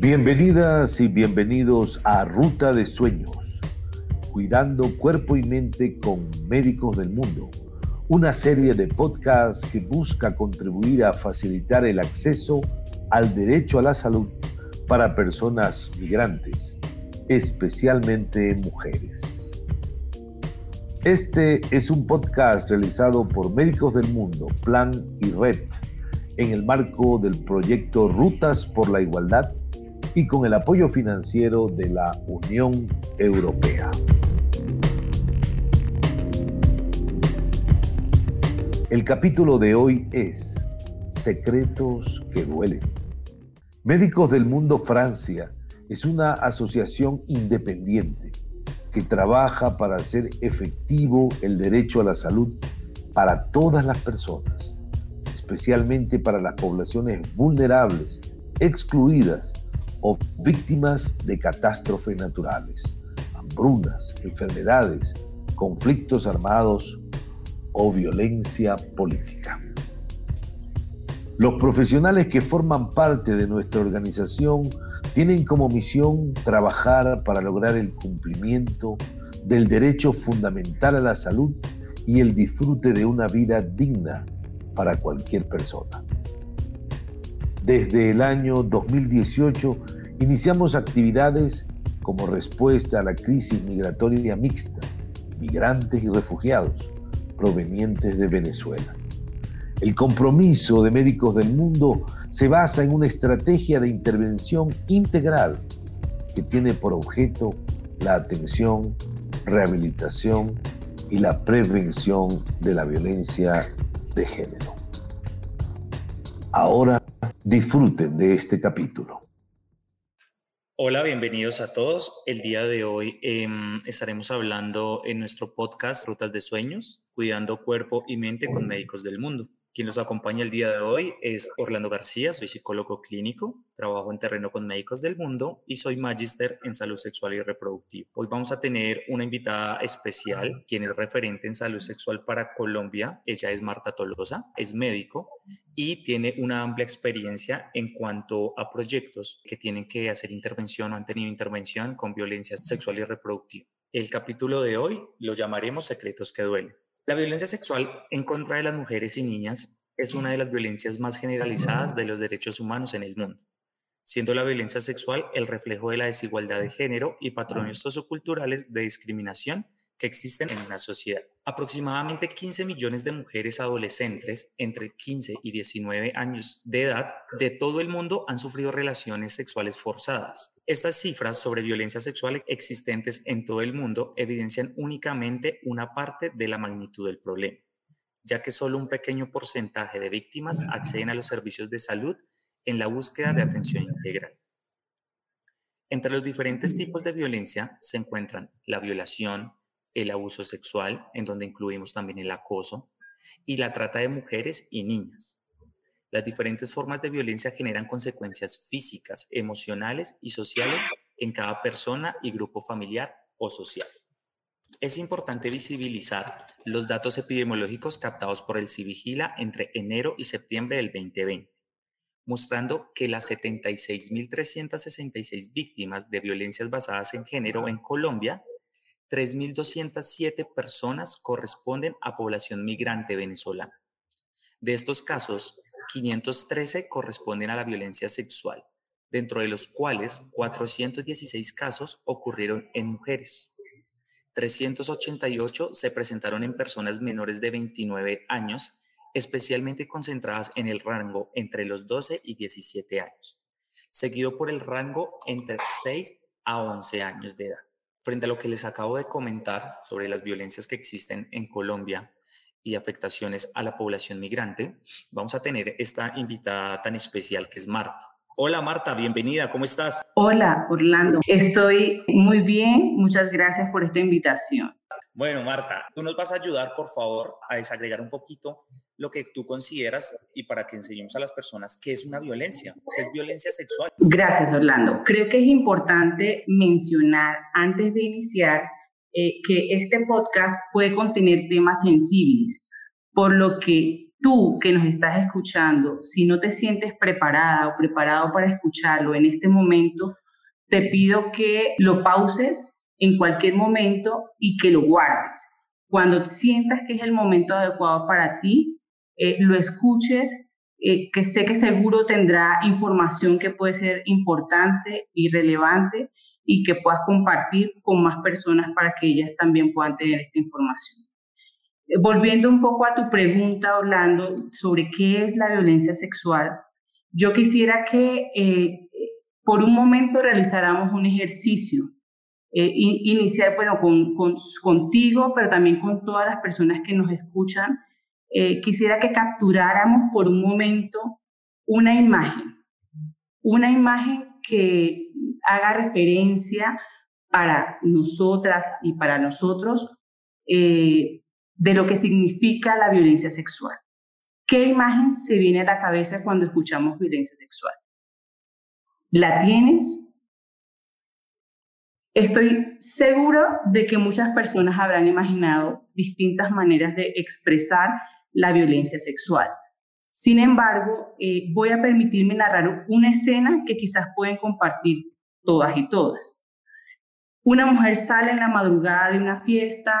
Bienvenidas y bienvenidos a Ruta de Sueños, cuidando cuerpo y mente con médicos del mundo, una serie de podcasts que busca contribuir a facilitar el acceso al derecho a la salud para personas migrantes, especialmente mujeres. Este es un podcast realizado por Médicos del Mundo, Plan y Red, en el marco del proyecto Rutas por la Igualdad y con el apoyo financiero de la Unión Europea. El capítulo de hoy es Secretos que duelen. Médicos del Mundo Francia es una asociación independiente que trabaja para hacer efectivo el derecho a la salud para todas las personas, especialmente para las poblaciones vulnerables, excluidas o víctimas de catástrofes naturales, hambrunas, enfermedades, conflictos armados o violencia política. Los profesionales que forman parte de nuestra organización tienen como misión trabajar para lograr el cumplimiento del derecho fundamental a la salud y el disfrute de una vida digna para cualquier persona. Desde el año 2018 iniciamos actividades como respuesta a la crisis migratoria mixta, migrantes y refugiados provenientes de Venezuela. El compromiso de médicos del mundo se basa en una estrategia de intervención integral que tiene por objeto la atención, rehabilitación y la prevención de la violencia de género. Ahora disfruten de este capítulo. Hola, bienvenidos a todos. El día de hoy em, estaremos hablando en nuestro podcast Rutas de Sueños, cuidando cuerpo y mente con médicos del mundo. Quien nos acompaña el día de hoy es Orlando García, soy psicólogo clínico, trabajo en terreno con médicos del mundo y soy magíster en salud sexual y reproductiva. Hoy vamos a tener una invitada especial, quien es referente en salud sexual para Colombia. Ella es Marta Tolosa, es médico y tiene una amplia experiencia en cuanto a proyectos que tienen que hacer intervención o han tenido intervención con violencia sexual y reproductiva. El capítulo de hoy lo llamaremos Secretos que duelen. La violencia sexual en contra de las mujeres y niñas es una de las violencias más generalizadas de los derechos humanos en el mundo, siendo la violencia sexual el reflejo de la desigualdad de género y patrones socioculturales de discriminación que existen en una sociedad. Aproximadamente 15 millones de mujeres adolescentes entre 15 y 19 años de edad de todo el mundo han sufrido relaciones sexuales forzadas. Estas cifras sobre violencia sexual existentes en todo el mundo evidencian únicamente una parte de la magnitud del problema, ya que solo un pequeño porcentaje de víctimas acceden a los servicios de salud en la búsqueda de atención integral. Entre los diferentes tipos de violencia se encuentran la violación, el abuso sexual, en donde incluimos también el acoso, y la trata de mujeres y niñas. Las diferentes formas de violencia generan consecuencias físicas, emocionales y sociales en cada persona y grupo familiar o social. Es importante visibilizar los datos epidemiológicos captados por el Civigila entre enero y septiembre del 2020, mostrando que las 76.366 víctimas de violencias basadas en género en Colombia 3.207 personas corresponden a población migrante venezolana. De estos casos, 513 corresponden a la violencia sexual, dentro de los cuales 416 casos ocurrieron en mujeres. 388 se presentaron en personas menores de 29 años, especialmente concentradas en el rango entre los 12 y 17 años, seguido por el rango entre 6 a 11 años de edad. Frente a lo que les acabo de comentar sobre las violencias que existen en Colombia y afectaciones a la población migrante, vamos a tener esta invitada tan especial que es Marta. Hola Marta, bienvenida, ¿cómo estás? Hola Orlando, estoy muy bien, muchas gracias por esta invitación. Bueno Marta, tú nos vas a ayudar por favor a desagregar un poquito lo que tú consideras y para que enseñemos a las personas qué es una violencia, qué es violencia sexual. Gracias, Orlando. Creo que es importante mencionar antes de iniciar eh, que este podcast puede contener temas sensibles, por lo que tú que nos estás escuchando, si no te sientes preparada o preparado para escucharlo en este momento, te pido que lo pauses en cualquier momento y que lo guardes. Cuando sientas que es el momento adecuado para ti, eh, lo escuches, eh, que sé que seguro tendrá información que puede ser importante y relevante y que puedas compartir con más personas para que ellas también puedan tener esta información. Eh, volviendo un poco a tu pregunta, Orlando, sobre qué es la violencia sexual, yo quisiera que por un momento realizáramos un ejercicio, eh, iniciar, bueno, con, contigo, pero también con todas las personas que nos escuchan. Quisiera que capturáramos por un momento una imagen, una imagen que haga referencia para nosotras y para nosotros de lo que significa la violencia sexual. ¿Qué imagen se viene a la cabeza cuando escuchamos violencia sexual? ¿La tienes? Estoy seguro de que muchas personas habrán imaginado distintas maneras de expresar la violencia sexual. Sin embargo, eh, voy a permitirme narrar una escena que quizás pueden compartir todas y todas. Una mujer sale en la madrugada de una fiesta,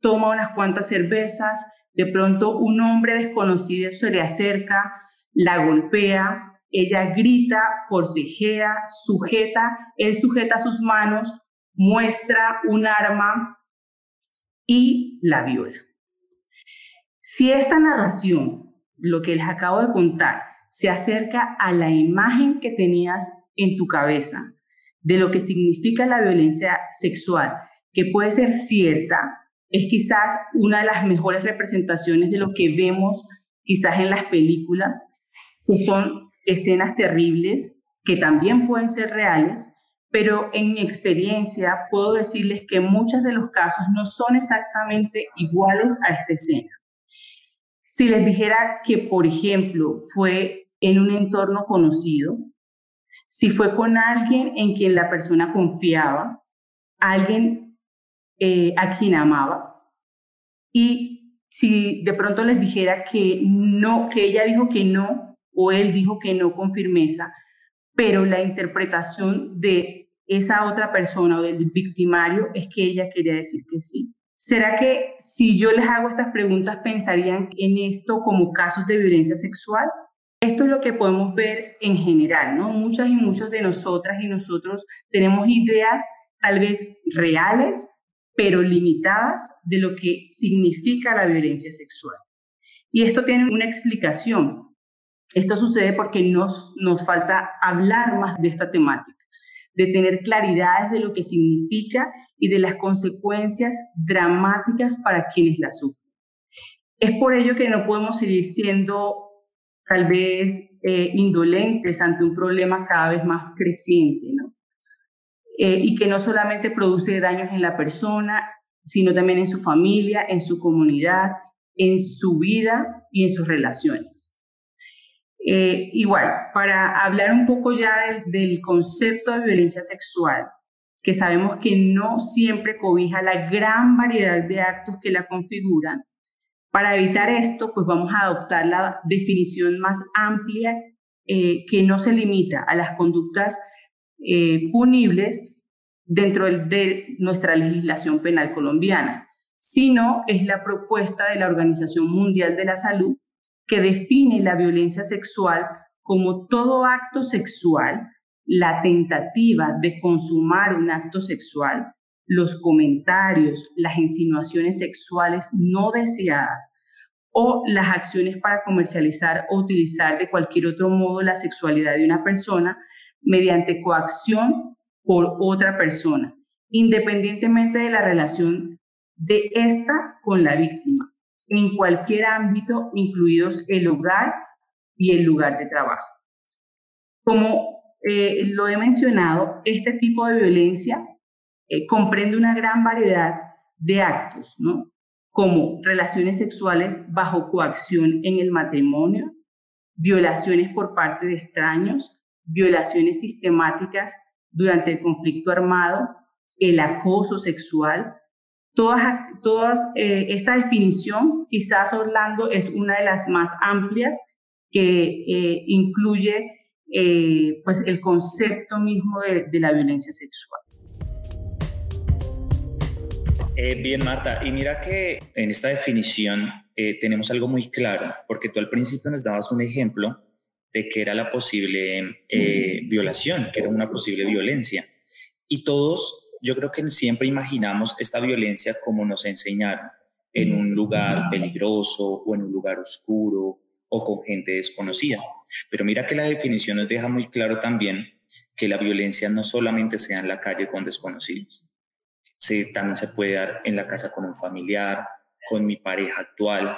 toma unas cuantas cervezas, de pronto un hombre desconocido se le acerca, la golpea, ella grita, forcejea, sujeta, él sujeta sus manos, muestra un arma y la viola. Si esta narración, lo que les acabo de contar, se acerca a la imagen que tenías en tu cabeza de lo que significa la violencia sexual, que puede ser cierta, es quizás una de las mejores representaciones de lo que vemos quizás en las películas, que son escenas terribles que también pueden ser reales, pero en mi experiencia puedo decirles que muchos de los casos no son exactamente iguales a esta escena. Si les dijera que, por ejemplo, fue en un entorno conocido, si fue con alguien en quien la persona confiaba, alguien eh, a quien amaba. Y si de pronto les dijera que no, que ella dijo que no, o él dijo que no con firmeza, pero la interpretación de esa otra persona o del victimario es que ella quería decir que sí. ¿Será que si yo les hago estas preguntas pensarían en esto como casos de violencia sexual? Esto es lo que podemos ver en general, ¿no? Muchas y muchos de nosotras y nosotros tenemos ideas tal vez reales pero limitadas de lo que significa la violencia sexual. Y esto tiene una explicación. Esto sucede porque nos, nos falta hablar más de esta temática, de tener claridades de lo que significa y de las consecuencias dramáticas para quienes la sufren. Es por ello que no podemos seguir siendo tal vez eh, indolentes ante un problema cada vez más creciente, ¿no? Eh, y que no solamente produce daños en la persona, sino también en su familia, en su comunidad, en su vida y en sus relaciones. Eh, igual, para hablar un poco ya del, concepto de violencia sexual, que sabemos que no siempre cobija la gran variedad de actos que la configuran, para evitar esto, pues vamos a adoptar la definición más amplia eh, que no se limita a las conductas eh, punibles dentro de nuestra legislación penal colombiana, sino es la propuesta de la Organización Mundial de la Salud que define la violencia sexual como todo acto sexual, la tentativa de consumar un acto sexual, los comentarios, las insinuaciones sexuales no deseadas o las acciones para comercializar o utilizar de cualquier otro modo la sexualidad de una persona mediante coacción por otra persona, independientemente de la relación de esta con la víctima, en cualquier ámbito, incluidos el hogar y el lugar de trabajo. Como eh, lo he mencionado, este tipo de violencia eh, comprende una gran variedad de actos, ¿no? como relaciones sexuales bajo coacción en el matrimonio, violaciones por parte de extraños, violaciones sistemáticas durante el conflicto armado, el acoso sexual, todas, todas eh, esta definición, quizás Orlando es una de las más amplias que eh, incluye eh, pues el concepto mismo de, de la violencia sexual. bien, Marta, y mira que en esta definición tenemos algo muy claro, porque tú al principio nos dabas un ejemplo de que era la posible violación, que era una posible violencia. Y todos yo creo que siempre imaginamos esta violencia como nos enseñaron, en un lugar peligroso o en un lugar oscuro o con gente desconocida. Pero mira que la definición nos deja muy claro también que la violencia no solamente sea en la calle con desconocidos, se, también se puede dar en la casa con un familiar, con mi pareja actual,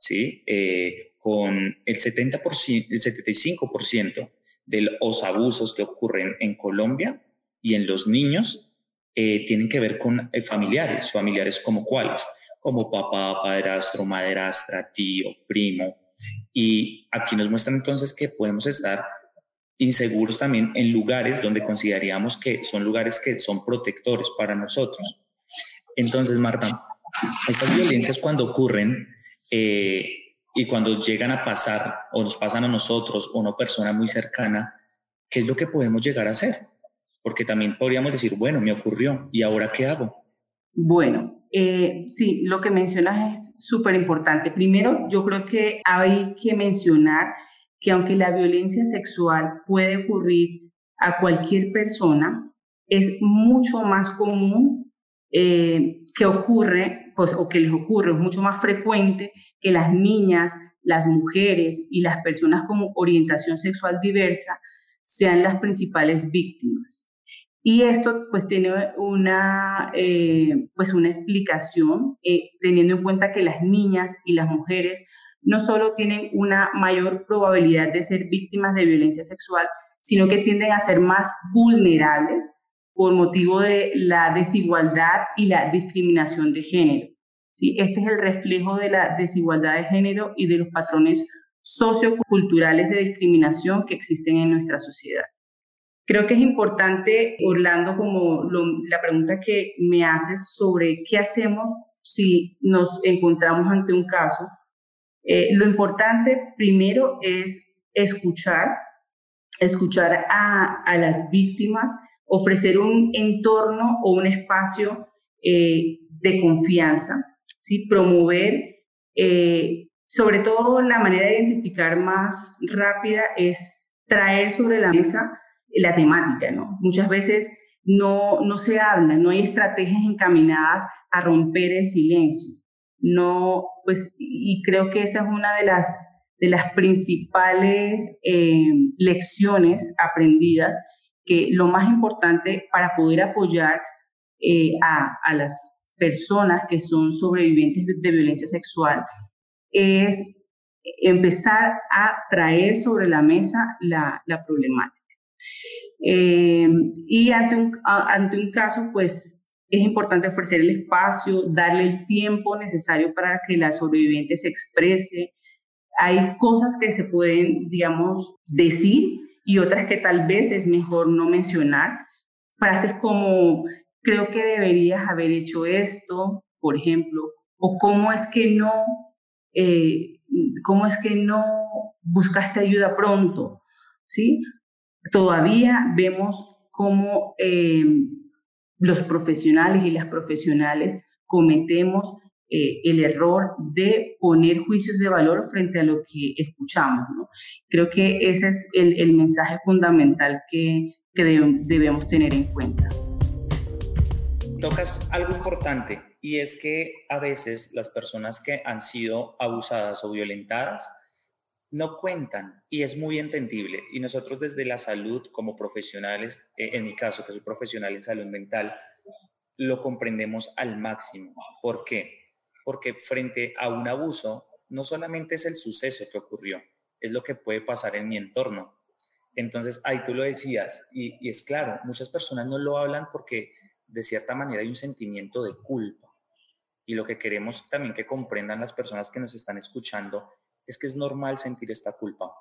¿sí? Eh, con el, 70%, el 75% de los abusos que ocurren en Colombia y en los niños eh, tienen que ver con eh, familiares, familiares como cuáles, como papá, padrastro, madrastra, tío, primo. Y aquí nos muestran entonces que podemos estar inseguros también en lugares donde consideraríamos que son lugares que son protectores para nosotros. Entonces, Marta, estas violencias cuando ocurren eh, y cuando llegan a pasar o nos pasan a nosotros o a una persona muy cercana, ¿qué es lo que podemos llegar a hacer? Porque también podríamos decir, bueno, me ocurrió, ¿y ahora qué hago? Bueno, eh, sí, lo que mencionas es súper importante. Primero, yo creo que hay que mencionar que aunque la violencia sexual puede ocurrir a cualquier persona, es mucho más común eh, que ocurre, pues, o que les ocurre, es mucho más frecuente que las niñas, las mujeres y las personas con orientación sexual diversa sean las principales víctimas. Y esto pues tiene una, eh, pues una explicación, eh, teniendo en cuenta que las niñas y las mujeres no solo tienen una mayor probabilidad de ser víctimas de violencia sexual, sino que tienden a ser más vulnerables por motivo de la desigualdad y la discriminación de género. ¿sí? Este es el reflejo de la desigualdad de género y de los patrones socioculturales de discriminación que existen en nuestra sociedad. Creo que es importante, Orlando, como la pregunta que me haces sobre qué hacemos si nos encontramos ante un caso. Eh, lo importante primero es escuchar, escuchar a, a, las víctimas, ofrecer un entorno o un espacio eh, de confianza, ¿sí? promover, eh, sobre todo la manera de identificar más rápida es traer sobre la mesa la temática, ¿no? Muchas veces no, no se habla, no hay estrategias encaminadas a romper el silencio. No, pues, y creo que esa es una de las, de las principales eh, lecciones aprendidas, que lo más importante para poder apoyar eh, a, a las personas que son sobrevivientes de violencia sexual es empezar a traer sobre la mesa la, la problemática. Eh, y ante un, ante un caso, pues es importante ofrecer el espacio, darle el tiempo necesario para que la sobreviviente se exprese. Hay cosas que se pueden, digamos, decir y otras que tal vez es mejor no mencionar. Frases como, creo que deberías haber hecho esto, por ejemplo, o cómo es que no, eh, cómo es que no buscaste ayuda pronto, ¿sí? Todavía vemos cómo eh, los profesionales y las profesionales cometemos eh, el error de poner juicios de valor frente a lo que escuchamos. Creo que ese es el, mensaje fundamental que, que debemos tener en cuenta. Tocas algo importante y es que a veces las personas que han sido abusadas o violentadas no cuentan y es muy entendible. Y nosotros desde la salud como profesionales, eh, en mi caso que soy profesional en salud mental, lo comprendemos al máximo. ¿Por qué? Porque frente a un abuso, no solamente es el suceso que ocurrió, es lo que puede pasar en mi entorno. Entonces, ahí tú lo decías, y, y es claro, muchas personas no lo hablan porque de cierta manera hay un sentimiento de culpa. Y lo que queremos también que comprendan las personas que nos están escuchando es que es normal sentir esta culpa.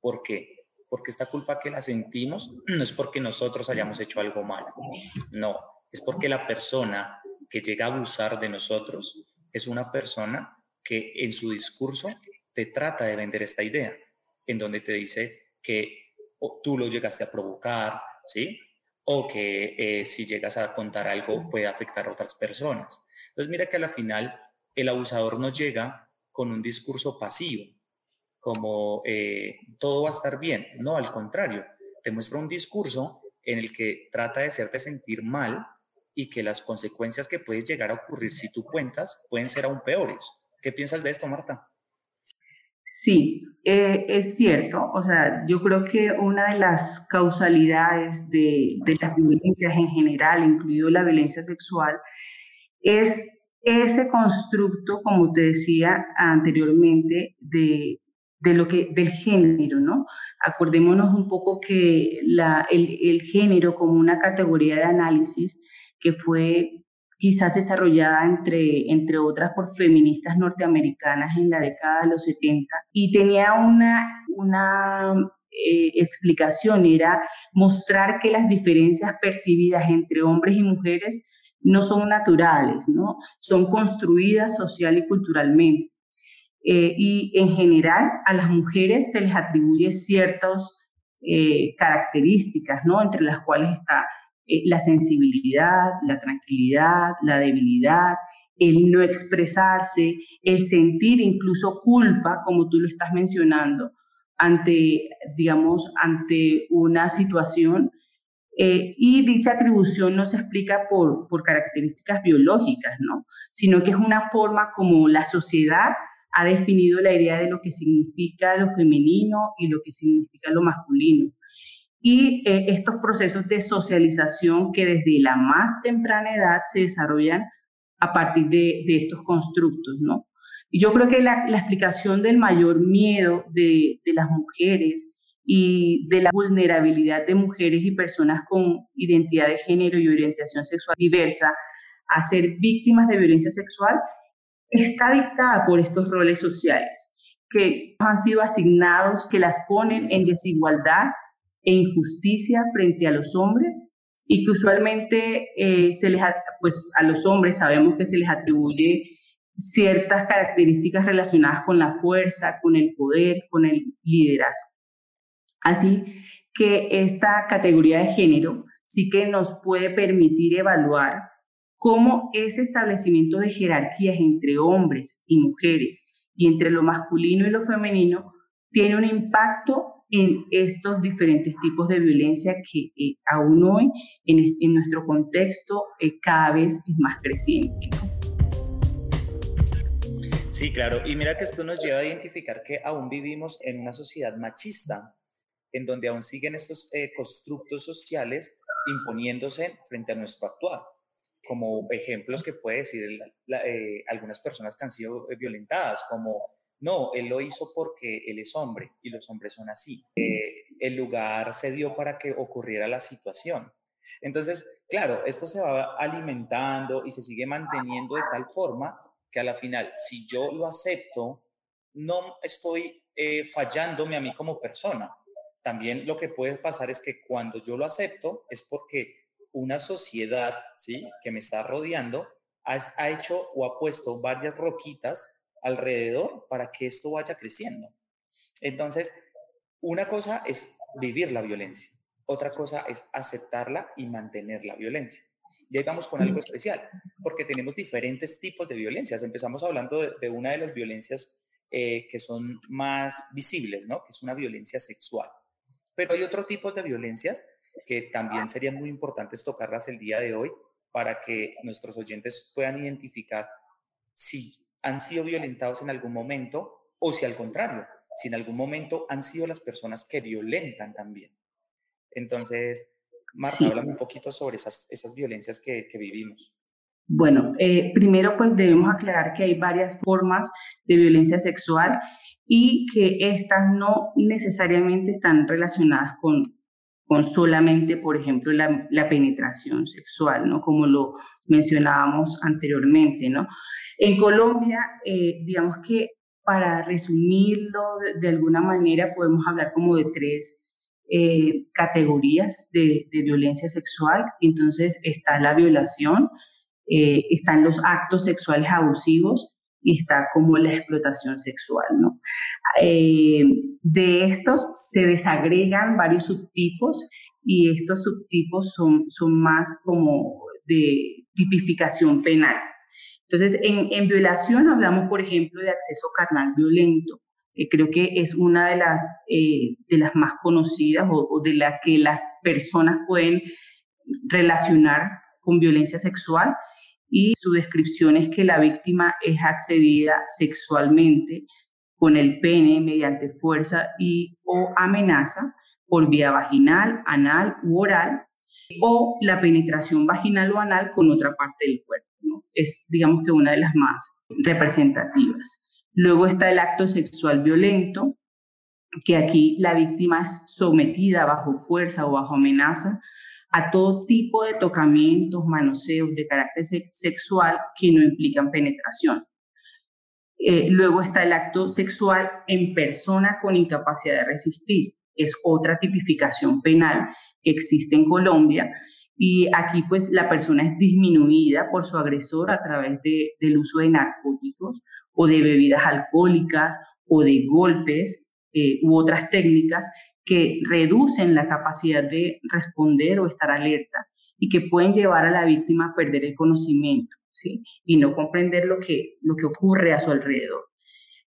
¿Por qué? Porque esta culpa que la sentimos no es porque nosotros hayamos hecho algo malo, no, es porque la persona que llega a abusar de nosotros es una persona que en su discurso te trata de vender esta idea, en donde te dice que tú lo llegaste a provocar, ¿sí? O que eh, si llegas a contar algo puede afectar a otras personas. Entonces mira que a la final el abusador no llega con un discurso pasivo, como eh, todo va a estar bien. No, al contrario, te muestra un discurso en el que trata de hacerte sentir mal y que las consecuencias que pueden llegar a ocurrir si tú cuentas pueden ser aún peores. ¿Qué piensas de esto, Marta? Sí, eh, es cierto. O sea, yo creo que una de las causalidades de, de las violencias en general, incluido la violencia sexual, es ese constructo, como te decía anteriormente, de, de lo que, del género, ¿no? Acordémonos un poco que la, el, el, género como una categoría de análisis que fue quizás desarrollada entre, entre otras por feministas norteamericanas en la década de los 70 y tenía una, una eh, explicación, era mostrar que las diferencias percibidas entre hombres y mujeres no son naturales, ¿no? Son construidas social y culturalmente. Eh, y en general a las mujeres se les atribuye ciertas eh, características, ¿no? Entre las cuales está eh, la sensibilidad, la tranquilidad, la debilidad, el no expresarse, el sentir incluso culpa, como tú lo estás mencionando, ante, digamos, ante una situación eh, y dicha atribución no se explica por, por características biológicas, ¿no? sino que es una forma como la sociedad ha definido la idea de lo que significa lo femenino y lo que significa lo masculino. Y eh, estos procesos de socialización que desde la más temprana edad se desarrollan a partir de, estos constructos, ¿no? Y yo creo que la, explicación del mayor miedo de las mujeres y de la vulnerabilidad de mujeres y personas con identidad de género y orientación sexual diversa a ser víctimas de violencia sexual está dictada por estos roles sociales que han sido asignados, que las ponen en desigualdad e injusticia frente a los hombres y que usualmente eh, se les, pues a los hombres sabemos que se les atribuye ciertas características relacionadas con la fuerza, con el poder, con el liderazgo. Así que esta categoría de género sí que nos puede permitir evaluar cómo ese establecimiento de jerarquías entre hombres y mujeres y entre lo masculino y lo femenino tiene un impacto en estos diferentes tipos de violencia que eh, aún hoy en, nuestro contexto eh, cada vez es más creciente. Sí, claro. Y mira que esto nos lleva a identificar que aún vivimos en una sociedad machista en donde aún siguen estos eh, constructos sociales imponiéndose frente a nuestro actuar. Como ejemplos que puede decir eh, algunas personas que han sido eh, violentadas, como, no, él lo hizo porque él es hombre y los hombres son así. el lugar se dio para que ocurriera la situación. Entonces, claro, esto se va alimentando y se sigue manteniendo de tal forma que a la final, si yo lo acepto, no estoy fallándome a mí como persona, también lo que puede pasar es que cuando yo lo acepto es porque una sociedad ¿sí? que me está rodeando ha, hecho o ha puesto varias roquitas alrededor para que esto vaya creciendo. Entonces, una cosa es vivir la violencia, otra cosa es aceptarla y mantener la violencia. Y ahí vamos con algo especial, porque tenemos diferentes tipos de violencias. Empezamos hablando de, una de las violencias eh, que son más visibles, ¿no? Que es una violencia sexual. Pero hay otro tipo de violencias que también serían muy importantes tocarlas el día de hoy para que nuestros oyentes puedan identificar si han sido violentados en algún momento o si al contrario, si en algún momento han sido las personas que violentan también. Entonces, Marta, háblame un poquito sobre esas, esas violencias que, que vivimos. Bueno, eh, primero pues debemos aclarar que hay varias formas de violencia sexual y que estas no necesariamente están relacionadas con, con solamente, por ejemplo, la, penetración sexual, ¿no? Como lo mencionábamos anteriormente, ¿no? En Colombia, eh, digamos que para resumirlo de, alguna manera, podemos hablar como de tres eh, categorías de, de, violencia sexual. Entonces está la violación, eh, están los actos sexuales abusivos y está como la explotación sexual, ¿no? Eh, de estos se desagregan varios subtipos y estos subtipos son, son más como de tipificación penal. Entonces, en, violación hablamos, por ejemplo, de acceso carnal violento, que creo que es una de las, eh, de las más conocidas o, o de las que las personas pueden relacionar con violencia sexual y su descripción es que la víctima es accedida sexualmente con el pene mediante fuerza y o amenaza por vía vaginal, anal u oral o la penetración vaginal o anal con otra parte del cuerpo. Es, digamos que, una de las más representativas. Luego está el acto sexual violento, que aquí la víctima es sometida bajo fuerza o bajo amenaza a todo tipo de tocamientos, manoseos de carácter sexual que no implican penetración. Eh, luego está el acto sexual en persona con incapacidad de resistir. Es otra tipificación penal que existe en Colombia y aquí pues la persona es disminuida por su agresor a través de, del uso de narcóticos o de bebidas alcohólicas o de golpes eh, u otras técnicas que reducen la capacidad de responder o estar alerta y que pueden llevar a la víctima a perder el conocimiento ¿sí? y no comprender lo que, lo que ocurre a su alrededor.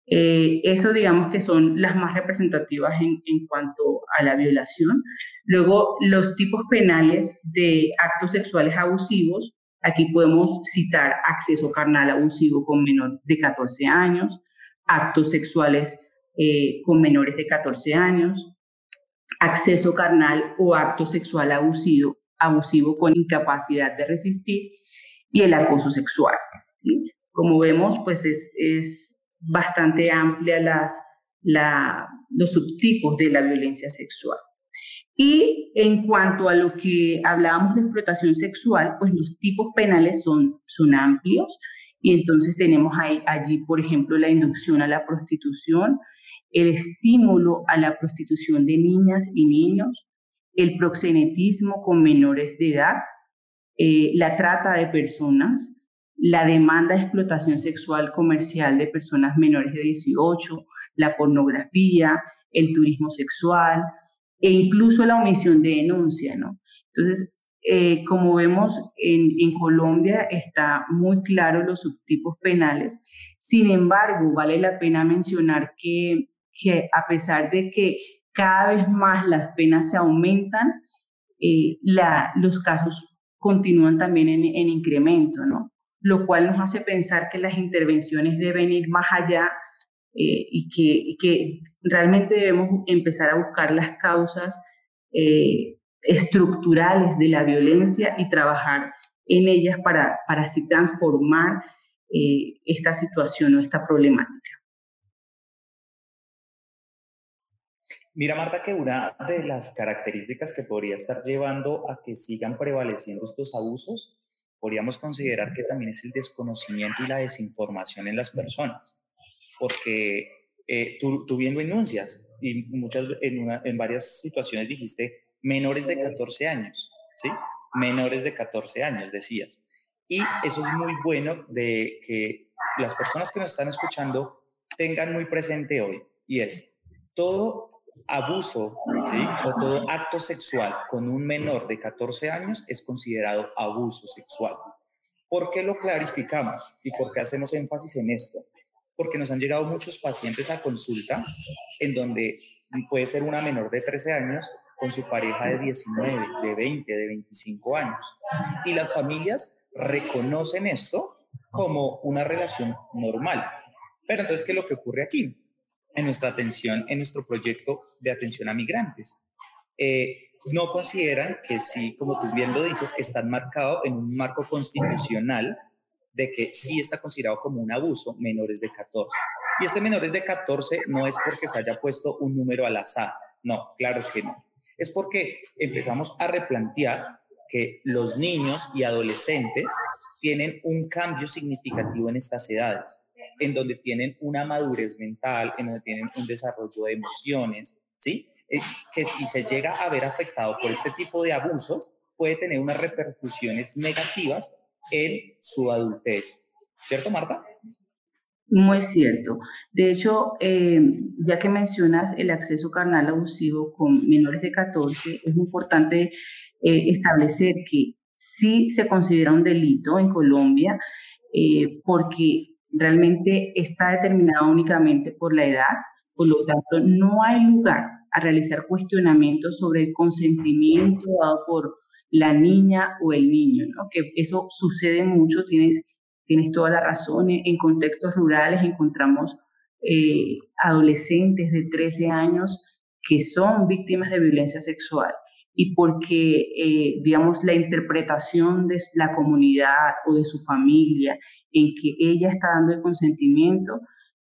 Eh, eso digamos que son las más representativas en, en cuanto a la violación. Luego, los tipos penales de actos sexuales abusivos, aquí podemos citar acceso carnal abusivo con menor de 14 años, actos sexuales eh, con menores de 14 años, acceso carnal o acto sexual abusivo, abusivo con incapacidad de resistir y el acoso sexual. Como vemos, pues es, es bastante amplia las, la, los subtipos de la violencia sexual. Y en cuanto a lo que hablábamos de explotación sexual, pues los tipos penales son, son amplios y entonces tenemos ahí, allí, por ejemplo, la inducción a la prostitución, el estímulo a la prostitución de niñas y niños, el proxenetismo con menores de edad, eh, la trata de personas, la demanda de explotación sexual comercial de personas menores de 18, la pornografía, el turismo sexual e incluso la omisión de denuncia, ¿no? Entonces, eh, como vemos, en, en, Colombia está muy claro los subtipos penales. Sin embargo, vale la pena mencionar que que a pesar de que cada vez más las penas se aumentan, eh, los casos continúan también en, incremento, ¿no? Lo cual nos hace pensar que las intervenciones deben ir más allá eh, y, que, que, realmente debemos empezar a buscar las causas eh, estructurales de la violencia y trabajar en ellas para, para así transformar esta situación o esta problemática. Mira, Marta, que una de las características que podría estar llevando a que sigan prevaleciendo estos abusos, podríamos considerar que también es el desconocimiento y la desinformación en las personas. Porque eh, tú, tú, enuncias y muchas, en, en varias situaciones dijiste menores de 14 años, ¿sí? Menores de 14 años, decías. Y eso es muy bueno de que las personas que nos están escuchando tengan muy presente hoy. Y es, todo abuso o todo acto sexual con un menor de 14 años es considerado abuso sexual. ¿Por qué lo clarificamos y por qué hacemos énfasis en esto? Porque nos han llegado muchos pacientes a consulta en donde puede ser una menor de 13 años con su pareja de 19, de 20, de 25 años. Y las familias reconocen esto como una relación normal. Pero entonces, ¿qué es lo que ocurre aquí? En nuestra atención, en nuestro proyecto de atención a migrantes. Eh, no consideran que sí, como tú bien lo dices, está marcado en un marco constitucional de que sí está considerado como un abuso menores de 14. Y este menores de 14 no es porque se haya puesto un número al azar, no, claro que no. Es porque empezamos a replantear que los niños y adolescentes tienen un cambio significativo en estas edades en donde tienen una madurez mental, en donde tienen un desarrollo de emociones, ¿sí? Eh, que si se llega a ver afectado por este tipo de abusos, puede tener unas repercusiones negativas en su adultez. ¿Cierto, Marta? Muy cierto. De hecho, eh, ya que mencionas el acceso carnal abusivo con menores de 14, es importante eh, establecer que sí se considera un delito en Colombia porque realmente está determinado únicamente por la edad, por lo tanto no hay lugar a realizar cuestionamientos sobre el consentimiento dado por la niña o el niño, ¿no? que eso sucede mucho, tienes tienes toda la razón. En contextos rurales encontramos eh, adolescentes de 13 años que son víctimas de violencia sexual y porque, eh, digamos, la interpretación de la comunidad o de su familia en que ella está dando el consentimiento,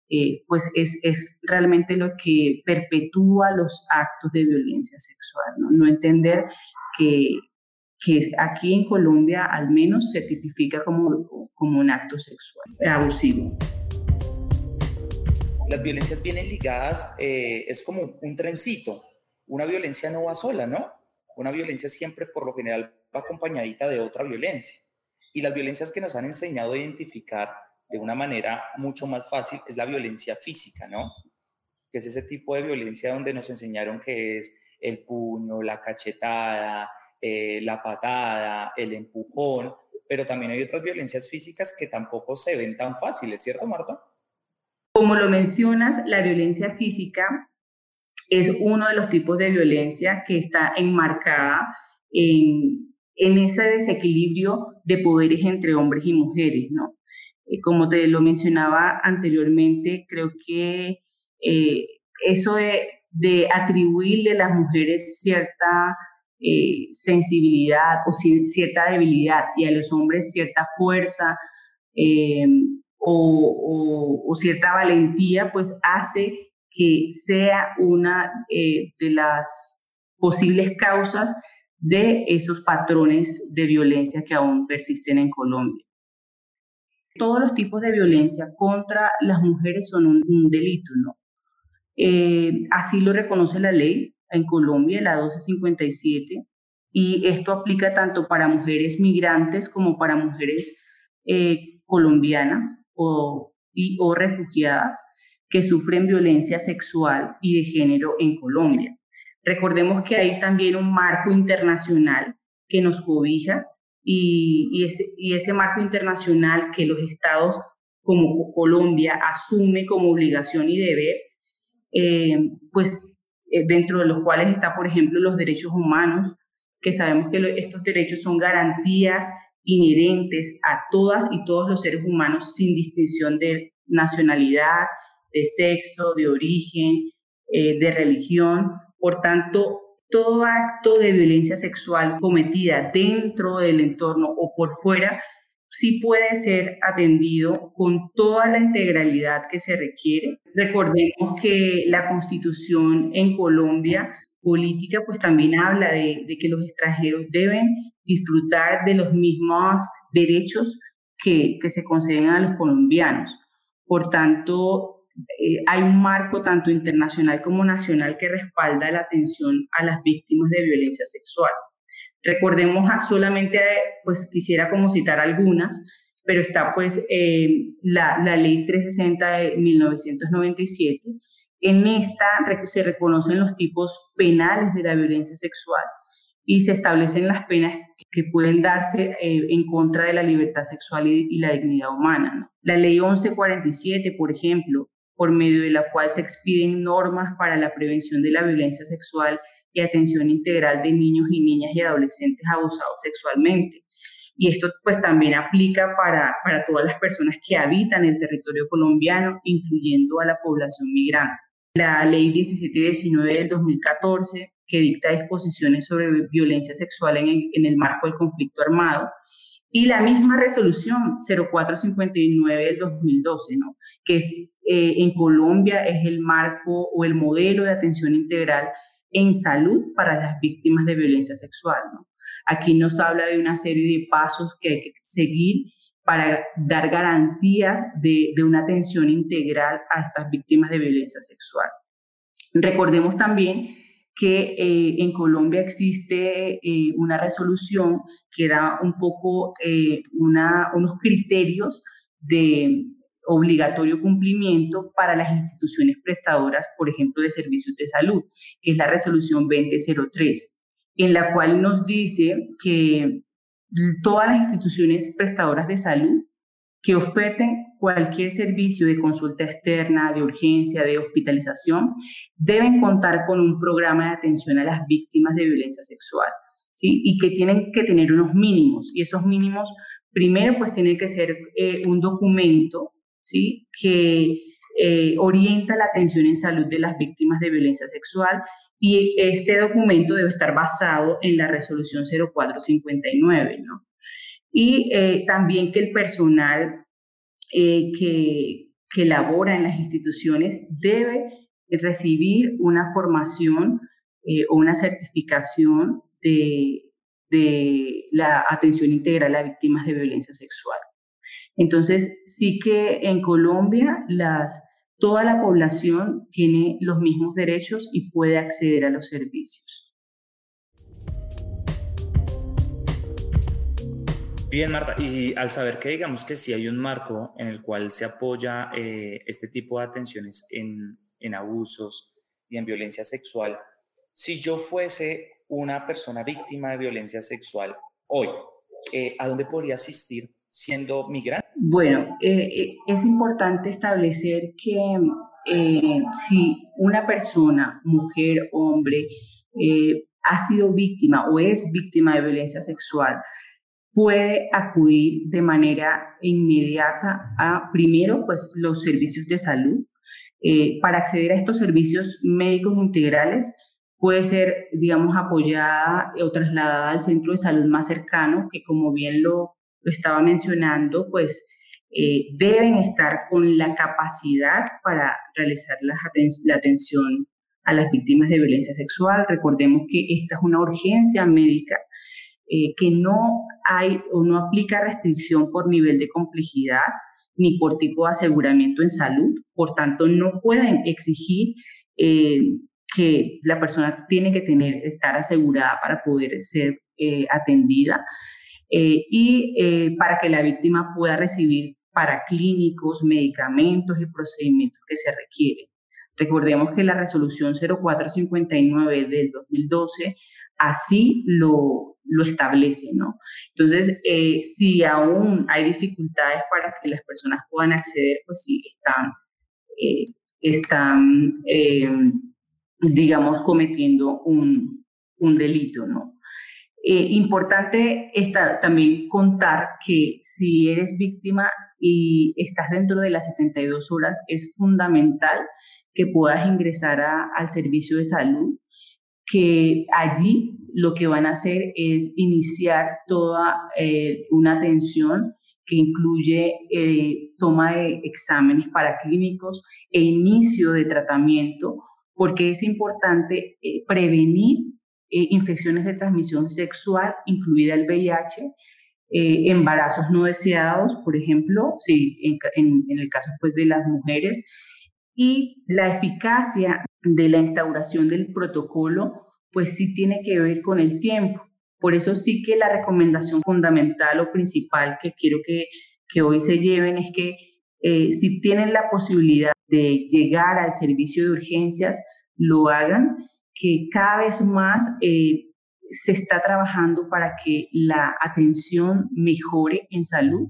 eh, pues es, es, realmente lo que perpetúa los actos de violencia sexual, ¿no? no entender que, que aquí en Colombia al menos se tipifica como, como un acto sexual abusivo. Las violencias vienen ligadas, eh, es como un trencito. Una violencia no va sola, ¿no? Una violencia siempre por lo general va acompañadita de otra violencia. Y las violencias que nos han enseñado a identificar de una manera mucho más fácil es la violencia física, ¿no? Que es ese tipo de violencia donde nos enseñaron que es el puño, la cachetada, eh, la patada, el empujón, pero también hay otras violencias físicas que tampoco se ven tan fáciles, ¿cierto, Marta? Como lo mencionas, la violencia física es uno de los tipos de violencia que está enmarcada en, en ese desequilibrio de poderes entre hombres y mujeres, ¿no? Eh, como te lo mencionaba anteriormente, creo que eh, eso de, de atribuirle a las mujeres cierta eh, sensibilidad o cierta debilidad y a los hombres cierta fuerza eh, o, cierta valentía, pues hace que sea una eh, de las posibles causas de esos patrones de violencia que aún persisten en Colombia. Todos los tipos de violencia contra las mujeres son un, delito, ¿no? así lo reconoce la ley, en Colombia, la 1257, y esto aplica tanto para mujeres migrantes como para mujeres eh, colombianas o refugiadas que sufren violencia sexual y de género en Colombia. Recordemos que hay también un marco internacional que nos cobija y, y, ese, y ese marco internacional que los estados como Colombia asume como obligación y deber, eh, pues eh, dentro de los cuales está, por ejemplo, los derechos humanos, que sabemos que estos derechos son garantías inherentes a todas y todos los seres humanos sin distinción de nacionalidad, de sexo, de origen, eh, de religión. Por tanto, todo acto de violencia sexual cometida dentro del entorno o por fuera sí puede ser atendido con toda la integralidad que se requiere. Recordemos que la constitución en Colombia política pues también habla de, que los extranjeros deben disfrutar de los mismos derechos que, que se conceden a los colombianos. Por tanto, eh, hay un marco tanto internacional como nacional que respalda la atención a las víctimas de violencia sexual. Recordemos solamente, pues quisiera como citar algunas, pero está pues eh, la, la, ley 360 de 1997. En esta se reconocen los tipos penales de la violencia sexual y se establecen las penas que pueden darse eh, en contra de la libertad sexual y, la dignidad humana. La ley 1147, por ejemplo, por medio de la cual se expiden normas para la prevención de la violencia sexual y atención integral de niños y niñas y adolescentes abusados sexualmente. Y esto pues también aplica para, para todas las personas que habitan el territorio colombiano, incluyendo a la población migrante. La ley 1719 del 2014, que dicta disposiciones sobre violencia sexual en el, en el marco del conflicto armado, y la misma resolución 0459 del 2012, ¿no? que es, eh, en Colombia es el marco o el modelo de atención integral en salud para las víctimas de violencia sexual. Aquí nos habla de una serie de pasos que hay que seguir para dar garantías de, de una atención integral a estas víctimas de violencia sexual. Recordemos también que eh, en Colombia existe eh, una resolución que da un poco eh, una, unos criterios de obligatorio cumplimiento para las instituciones prestadoras, por ejemplo, de servicios de salud, que es la resolución 2003, en la cual nos dice que todas las instituciones prestadoras de salud que oferten cualquier servicio de consulta externa, de urgencia, de hospitalización, deben contar con un programa de atención a las víctimas de violencia sexual, ¿sí? Y que tienen que tener unos mínimos. Y esos mínimos, primero, pues tiene que ser eh, un documento, ¿sí? Que eh, orienta la atención en salud de las víctimas de violencia sexual y este documento debe estar basado en la resolución 0459, ¿no? Y eh, también que el personal eh, que, que labora en las instituciones debe recibir una formación o una certificación de, de la atención integral a víctimas de violencia sexual. Entonces, sí que en Colombia las, toda la población tiene los mismos derechos y puede acceder a los servicios. Bien, Marta, y al saber que digamos que sí hay un marco en el cual se apoya eh, este tipo de atenciones en, en, abusos y en violencia sexual, si yo fuese una persona víctima de violencia sexual hoy, eh, ¿a dónde podría asistir siendo migrante? Bueno, eh, es importante establecer que si una persona, mujer, hombre, ha sido víctima o es víctima de violencia sexual, puede acudir de manera inmediata a, primero, pues los servicios de salud. Eh, para acceder a estos servicios médicos integrales, puede ser, digamos, apoyada o trasladada al centro de salud más cercano, que como bien lo, lo estaba mencionando, pues eh, deben estar con la capacidad para realizar la, atención a las víctimas de violencia sexual. Recordemos que esta es una urgencia médica eh, que no hay o no aplica restricción por nivel de complejidad ni por tipo de aseguramiento en salud. Por tanto, no pueden exigir eh, que la persona tiene que tener, estar asegurada para poder ser atendida y para que la víctima pueda recibir paraclínicos, medicamentos y procedimientos que se requieren. Recordemos que la resolución 0459 del 2012 así lo, lo establece, ¿no? Entonces, eh, si aún hay dificultades para que las personas puedan acceder, pues sí, están, eh, eh, digamos, cometiendo un, un delito, ¿no? Importante está también contar que si eres víctima y estás dentro de las 72 horas, es fundamental que puedas ingresar al servicio de salud que allí lo que van a hacer es iniciar toda eh, una atención que incluye eh, toma de exámenes para clínicos e inicio de tratamiento, porque es importante eh, infecciones de transmisión sexual, incluida el VIH, embarazos no deseados, por ejemplo, sí, en, en el caso pues, de las mujeres, y la eficacia de la instauración del protocolo, pues sí tiene que ver con el tiempo. Por eso sí que la recomendación fundamental o principal que quiero que, que hoy se lleven es que eh, si tienen la posibilidad de llegar al servicio de urgencias, lo hagan, que cada vez más eh, se está trabajando para que la atención mejore en salud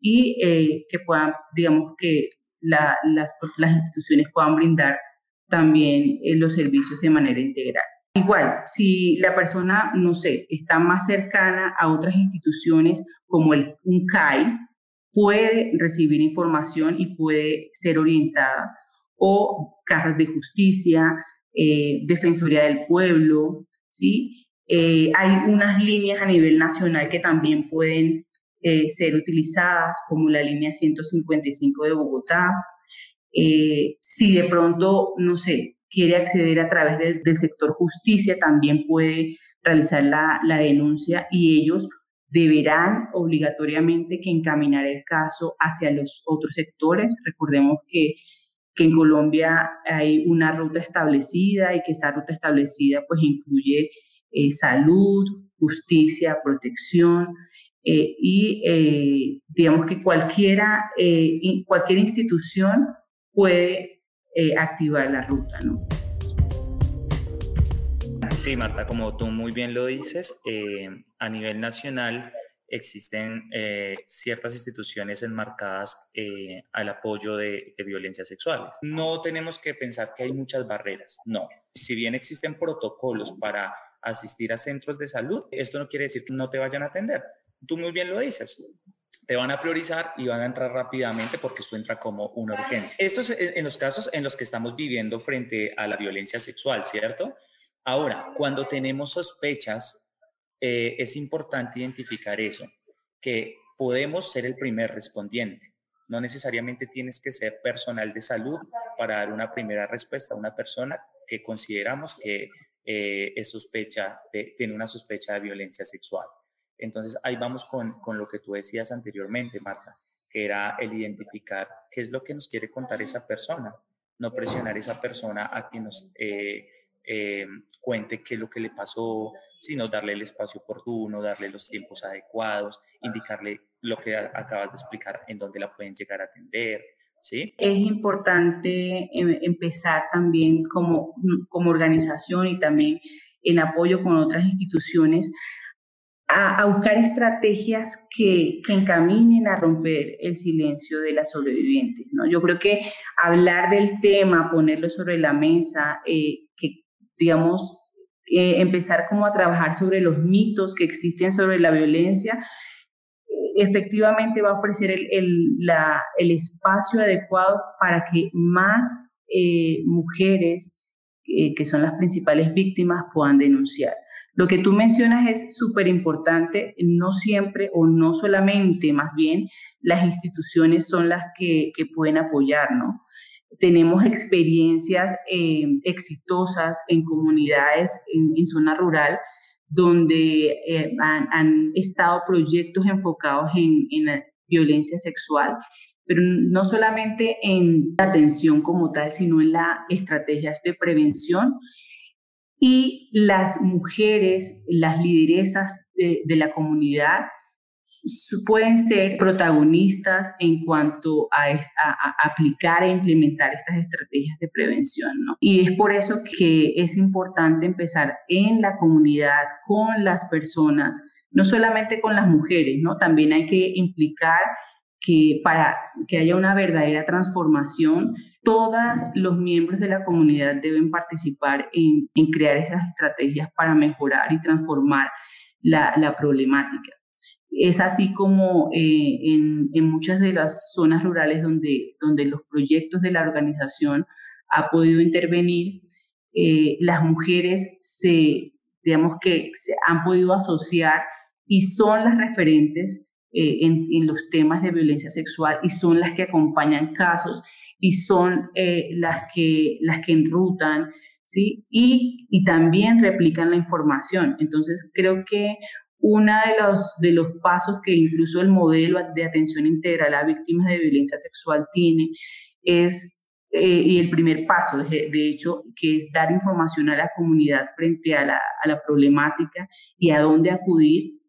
y eh, que puedan, digamos, que las, las, instituciones puedan brindar también eh, los servicios de manera integral. Igual, si la persona, no sé, está más cercana a otras instituciones como el, un CAI, puede recibir información y puede ser orientada, o casas de justicia, eh, Defensoría del Pueblo, ¿sí? Eh, hay unas líneas a nivel nacional que también pueden eh, ser utilizadas, como la línea 155 de Bogotá. Eh, si de pronto, no sé, quiere acceder a través del, sector justicia, también puede realizar la, la, denuncia y ellos deberán obligatoriamente que encaminar el caso hacia los otros sectores. Recordemos que que en Colombia hay una ruta establecida y que esa ruta establecida pues incluye eh, salud, justicia, protección eh, y eh, digamos que cualquiera, cualquier institución puede activar la ruta, ¿no? Sí, Marta, como tú muy bien lo dices, a nivel nacional existen eh, ciertas instituciones enmarcadas eh, al apoyo de, violencias sexuales. No tenemos que pensar que hay muchas barreras, no. Si bien existen protocolos para asistir a centros de salud, esto no quiere decir que no te vayan a atender. Tú muy bien lo dices. Te van a priorizar y van a entrar rápidamente porque esto entra como una urgencia. Esto es en los casos en los que estamos viviendo frente a la violencia sexual, ¿cierto? Ahora, cuando tenemos sospechas eh, es importante identificar eso, que podemos ser el primer respondiente. No necesariamente tienes que ser personal de salud para dar una primera respuesta a una persona que consideramos que eh, es sospecha tiene una sospecha de violencia sexual. Entonces ahí vamos con, con, lo que tú decías anteriormente, Marta, que era el identificar qué es lo que nos quiere contar esa persona, no presionar a esa persona a que nos eh, eh, cuente qué es lo que le pasó, sino darle el espacio oportuno, darle los tiempos adecuados, indicarle lo que acabas de explicar, en dónde la pueden llegar a atender. ¿sí? Es importante em, empezar también como, como organización y también en apoyo con otras instituciones a, buscar estrategias que, que, encaminen a romper el silencio de las sobrevivientes. ¿no? Yo creo que hablar del tema, ponerlo sobre la mesa, eh, digamos, eh, empezar como a trabajar sobre los mitos que existen sobre la violencia, eh, efectivamente va a ofrecer el, el, la, el espacio adecuado para que más eh, mujeres, que son las principales víctimas, puedan denunciar. Lo que tú mencionas es súper importante, no siempre o no solamente, más bien las instituciones son las que, que pueden apoyar, ¿no? Tenemos experiencias eh, exitosas en comunidades en, zona rural donde eh, han, estado proyectos enfocados en, en, violencia sexual, pero no solamente en la atención como tal, sino en las estrategias de prevención. Y las mujeres, las lideresas de, de la comunidad, pueden ser protagonistas en cuanto a, aplicar e implementar estas estrategias de prevención. ¿no? Y es por eso que es importante empezar en la comunidad, con las personas, no solamente con las mujeres, ¿no? también hay que implicar que para que haya una verdadera transformación, todos los miembros de la comunidad deben participar en, crear esas estrategias para mejorar y transformar la problemática. Es así como eh, en, muchas de las zonas rurales donde, donde los proyectos de la organización ha podido intervenir, eh, las mujeres se, digamos que han podido asociar y son las referentes eh, en, los temas de violencia sexual y son las que acompañan casos y son las, que, las que enrutan, ¿sí? Y, y también replican la información. Entonces, creo que uno de los, de los pasos que incluso el modelo de atención integral a víctimas de violencia sexual tiene es, eh, y el primer paso, de, hecho, que es dar información a la comunidad frente a la, a la problemática y a dónde acudir,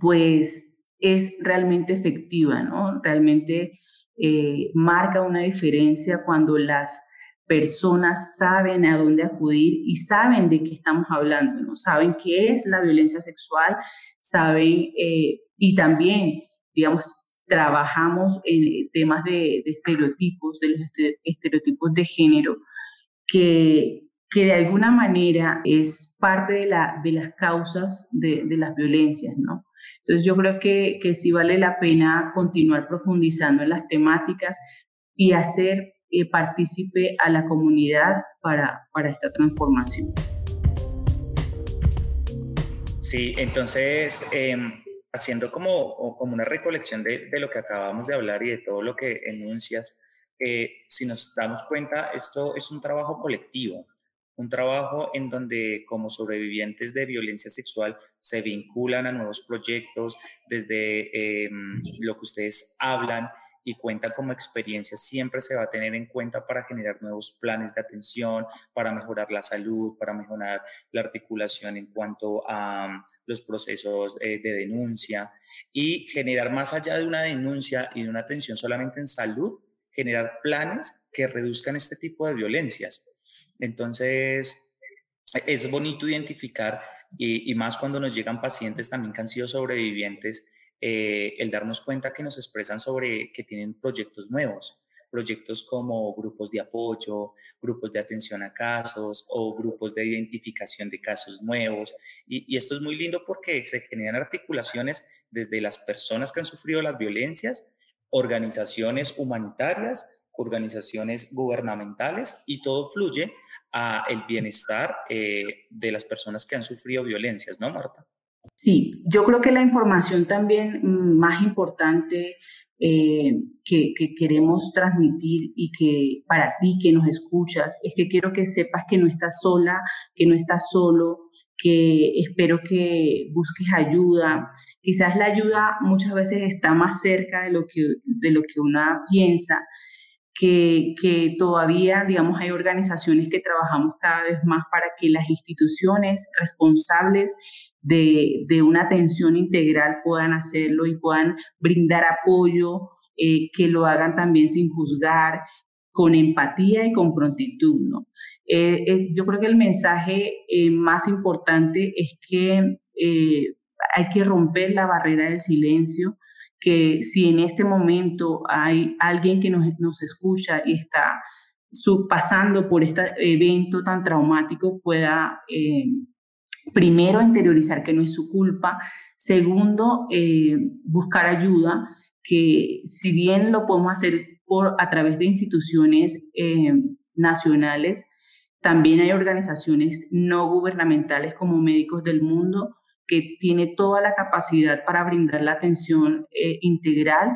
pues es realmente efectiva, ¿no? Realmente eh, marca una diferencia cuando las personas saben a dónde acudir y saben de qué estamos hablando, ¿no? Saben qué es la violencia sexual, saben, eh, y también, digamos, trabajamos en temas de, estereotipos, de los estereotipos de género, que, que de alguna manera es parte de, la, de las causas de, de las violencias, ¿no? Entonces yo creo que, que sí vale la pena continuar profundizando en las temáticas y hacer eh, participe a la comunidad para, para esta transformación. Sí, entonces, em, haciendo como, como una recolección de, de, lo que acabamos de hablar y de todo lo que enuncias, eh, si nos damos cuenta, esto es un trabajo colectivo, un trabajo en donde como sobrevivientes de violencia sexual se vinculan a nuevos proyectos, desde em, lo que ustedes hablan y cuenta como experiencia siempre se va a tener en cuenta para generar nuevos planes de atención, para mejorar la salud, para mejorar la articulación en cuanto a mm, los procesos eh, de denuncia y generar más allá de una denuncia y de una atención solamente en salud, generar planes que reduzcan este tipo de violencias. Entonces, es bonito identificar y, más cuando nos llegan pacientes también que han sido sobrevivientes, eh, el darnos cuenta que nos expresan sobre que tienen proyectos nuevos, proyectos como grupos de apoyo, grupos de atención a casos o grupos de identificación de casos nuevos. Y, esto es muy lindo porque se generan articulaciones desde las personas que han sufrido las violencias, organizaciones humanitarias, organizaciones gubernamentales y todo fluye a el bienestar eh, de las personas que han sufrido violencias, ¿no, Marta? Sí, yo creo que la información también más importante eh, que, queremos transmitir y que para ti que nos escuchas es que quiero que sepas que no estás sola, que no estás solo, que espero que busques ayuda. Quizás la ayuda muchas veces está más cerca de lo que, de lo que una piensa, que, que, todavía, digamos, hay organizaciones que trabajamos cada vez más para que las instituciones responsables de, de una atención integral puedan hacerlo y puedan brindar apoyo, eh, que lo hagan también sin juzgar, con empatía y con prontitud, ¿no? Eh, yo creo que el mensaje eh, más importante es que hay que romper la barrera del silencio, que si en este momento hay alguien que nos, nos escucha y está pasando por este evento tan traumático, pueda primero, interiorizar que no es su culpa. Segundo, eh, buscar ayuda, que si bien lo podemos hacer por, a través de instituciones eh, nacionales, también hay organizaciones no gubernamentales como Médicos del Mundo que tiene toda la capacidad para brindar la atención eh, integral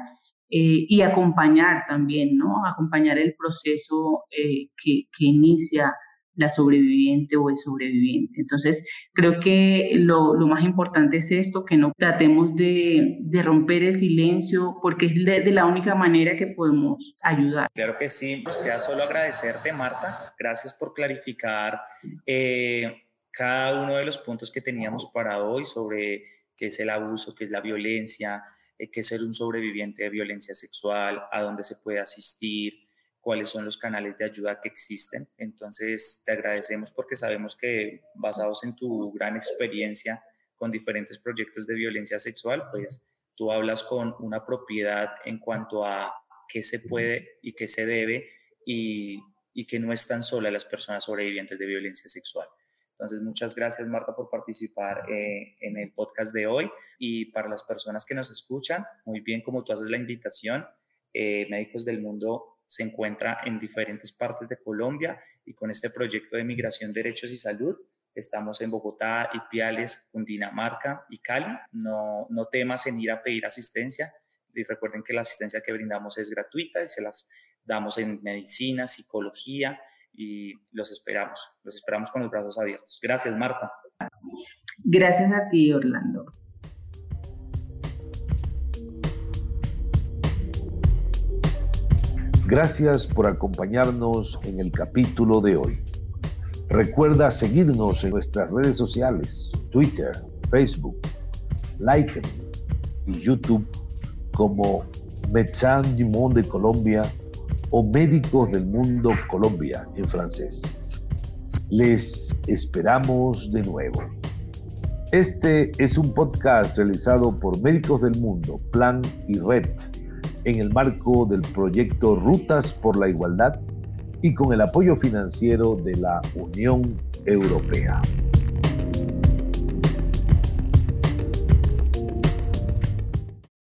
y acompañar también, ¿no? Acompañar el proceso que, que inicia la sobreviviente o el sobreviviente. Entonces, creo que lo, lo más importante es esto, que no tratemos de, de romper el silencio, porque es de, la única manera que podemos ayudar. Claro que sí, nos queda solo agradecerte, Marta. Gracias por clarificar eh, cada uno de los puntos que teníamos para hoy sobre qué es el abuso, qué es la violencia, eh, qué es ser un sobreviviente de violencia sexual, a dónde se puede asistir, cuáles son los canales de ayuda que existen. Entonces, te agradecemos porque sabemos que basados en tu gran experiencia con diferentes proyectos de violencia sexual, pues tú hablas con una propiedad en cuanto a qué se puede y qué se debe y, y que no están solas las personas sobrevivientes de violencia sexual. Entonces, muchas gracias, Marta, por participar eh, en el podcast de hoy. Y para las personas que nos escuchan, muy bien como tú haces la invitación, eh, Médicos del Mundo se encuentra en diferentes partes de Colombia y con este proyecto de migración, derechos y salud estamos en Bogotá, Ipiales, Cundinamarca y Cali. No, no temas en ir a pedir asistencia y recuerden que la asistencia que brindamos es gratuita y se las damos en medicina, psicología y los esperamos, los esperamos con los brazos abiertos. Gracias, Marta. Gracias a ti, Orlando. Gracias por acompañarnos en el capítulo de hoy. Recuerda seguirnos en nuestras redes sociales, Twitter, Facebook, Like y YouTube como Médecins du Monde de Colombia o Médicos del Mundo Colombia en francés. Les esperamos de nuevo. Este es un podcast realizado por Médicos del Mundo, Plan y Red en el marco del proyecto Rutas por la Igualdad y con el apoyo financiero de la Unión Europea.